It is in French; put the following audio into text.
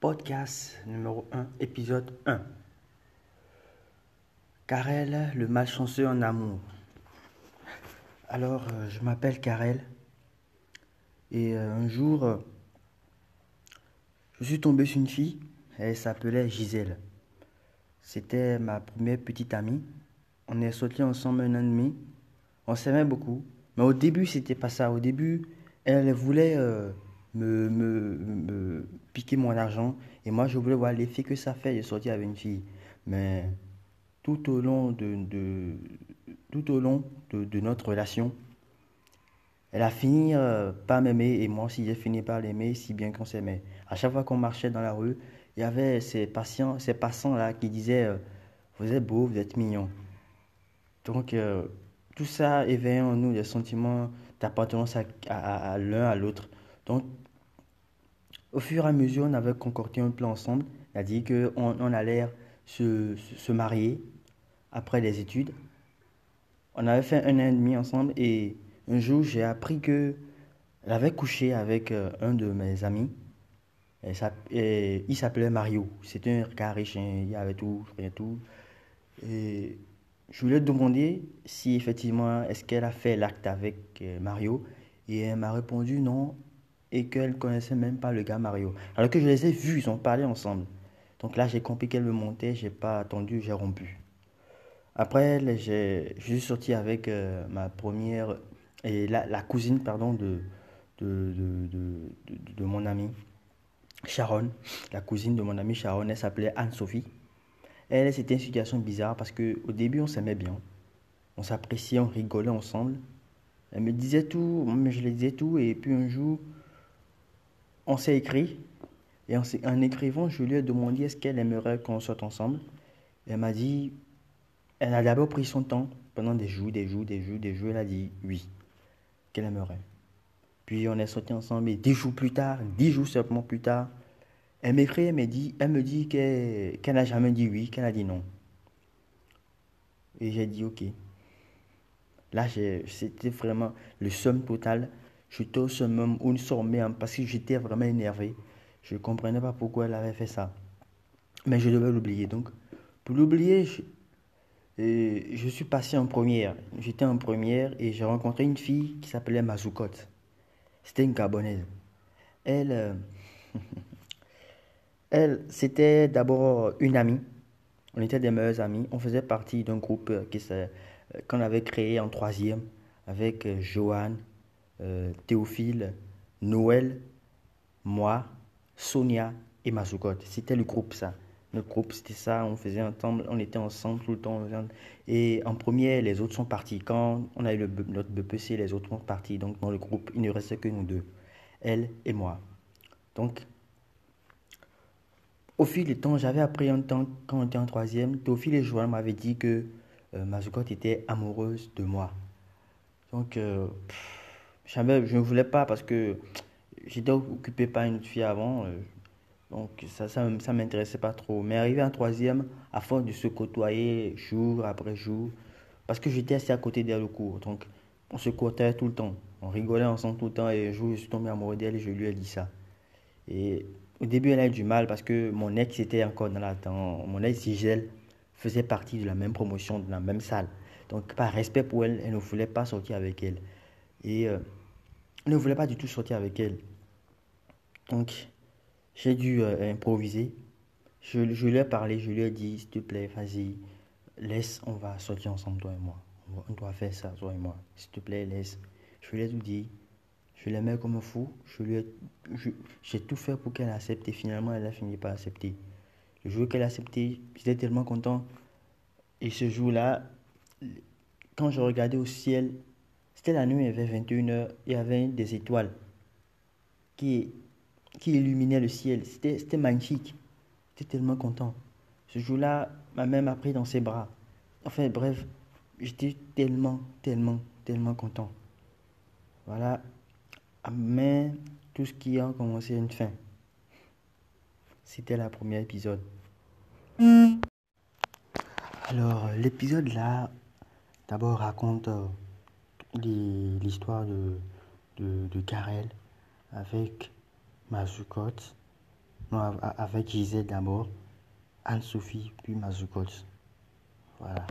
Podcast numéro 1, épisode 1. Karel, le malchanceux en amour. Alors, euh, je m'appelle Karel. Et euh, un jour, euh, je suis tombé sur une fille. Elle s'appelait Gisèle. C'était ma première petite amie. On est sortis ensemble un an et demi. On s'aimait beaucoup. Mais au début, c'était pas ça. Au début, elle voulait me, mon argent. Et moi, je voulais voir l'effet que ça fait de sortir avec une fille. Mais tout au long de, tout au long de, notre relation, elle a fini euh, par m'aimer et moi aussi j'ai fini par l'aimer si bien qu'on s'aimait. À chaque fois qu'on marchait dans la rue, il y avait ces patients, ces passants là qui disaient euh, vous êtes beau, vous êtes mignon. Donc euh, tout ça éveille en nous des sentiments d'appartenance à, à, à l'un à l'autre. Donc au fur et à mesure, on avait concordé un plan ensemble. Dit qu'on on allait se, marier après les études. On avait fait un an et demi ensemble et un jour, j'ai appris que avait couché avec euh, un de mes amis. Il s'appelait Mario. C'était un gars riche, hein. il avait tout, je voulais demander si effectivement, est-ce qu'elle a fait l'acte avec euh, Mario? Et elle m'a répondu non, et qu'elle connaissait même pas le gars Mario. Alors que je les ai vus, ils ont parlé ensemble. Donc là, j'ai compris qu'elle me montait, j'ai pas attendu, j'ai rompu. Après, je suis sorti avec euh, ma première, et la, cousine, pardon, de, de, de, de, de mon amie, Sharon. La cousine de mon amie Sharon, elle s'appelait Anne-Sophie. Elle, c'était une situation bizarre parce qu'au début, on s'aimait bien. On s'appréciait, on rigolait ensemble. Elle me disait tout, mais je lui disais tout, et puis un jour, on s'est écrit. Et en, écrivant, je lui ai demandé est-ce qu'elle aimerait qu'on sorte ensemble. elle m'a dit, elle a d'abord pris son temps pendant des jours, des jours, des jours, des jours. Elle a dit oui, qu'elle aimerait. Puis on est sortis ensemble et dix jours plus tard, dix jours seulement plus tard, elle m'écrit, elle me dit, elle me dit qu'elle qu n'a jamais dit oui, qu'elle a dit non. Et j'ai dit ok. Là, c'était vraiment le somme total J'étais au summum où parce que j'étais vraiment énervé. Je ne comprenais pas pourquoi elle avait fait ça. Mais je devais l'oublier. Donc, pour l'oublier, je, suis passé en première. J'étais en première et j'ai rencontré une fille qui s'appelait Mazoukot. C'était une Gabonaise. Elle, euh, elle c'était d'abord une amie. On était des meilleurs amis. On faisait partie d'un groupe euh, qu'on avait créé en troisième avec euh, Joanne, euh, Théophile, Noël, moi, Sonia et Mazoukot. C'était le groupe, ça. Notre groupe, c'était ça. On faisait ensemble, on était ensemble tout le temps. Et en premier, les autres sont partis. Quand on a eu le, notre BPC, les autres sont partis. Donc, dans le groupe, il ne restait que nous deux, elle et moi. Donc, au fil du temps, j'avais appris un temps, quand on était en troisième, Théophile et Joanne m'avaient dit que euh, était amoureuse de moi. Donc, euh, je ne voulais pas parce que j'étais occupé par une fille avant. Euh, donc ça, ça ne m'intéressait pas trop. Mais arrivé en troisième, à force de se côtoyer jour après jour, parce que j'étais assis à côté d'elle au cours. Donc on se côtoyait tout le temps. On rigolait ensemble tout le temps. Et un jour, je suis tombé amoureux d'elle et je lui ai dit ça. Et au début, elle a eu du mal parce que mon ex était encore dans la Mon ex Sigel faisait partie de la même promotion, de la même salle. Donc par respect pour elle, elle ne voulait pas sortir avec elle. Et euh, ne voulait pas du tout sortir avec elle. Donc, j'ai dû euh, improviser. Je, je, lui ai parlé, je lui ai dit, s'il te plaît, vas-y, laisse, on va sortir ensemble, toi et moi. On doit faire ça, toi et moi. S'il te plaît, laisse. Je lui ai tout dit. Je l'aimais comme un fou. J'ai tout fait pour qu'elle accepte et finalement, elle a fini par accepter. Le jour qu'elle a accepté, j'étais tellement content. Et ce jour-là, quand je regardais au ciel, c'était la nuit, avait 21h, il y avait des étoiles qui, qui illuminaient le ciel. C'était magnifique. J'étais tellement content. Ce jour-là, ma mère m'a pris dans ses bras. Enfin, bref, j'étais tellement, tellement, tellement content. Voilà. Mais tout ce qui a commencé une fin. C'était le premier épisode. Alors, l'épisode là, d'abord raconte euh, l'histoire de, de, de, Karel avec Mazukot. Non, avec Gisèle d'abord, Anne-Sophie, puis Mazoukols. Voilà.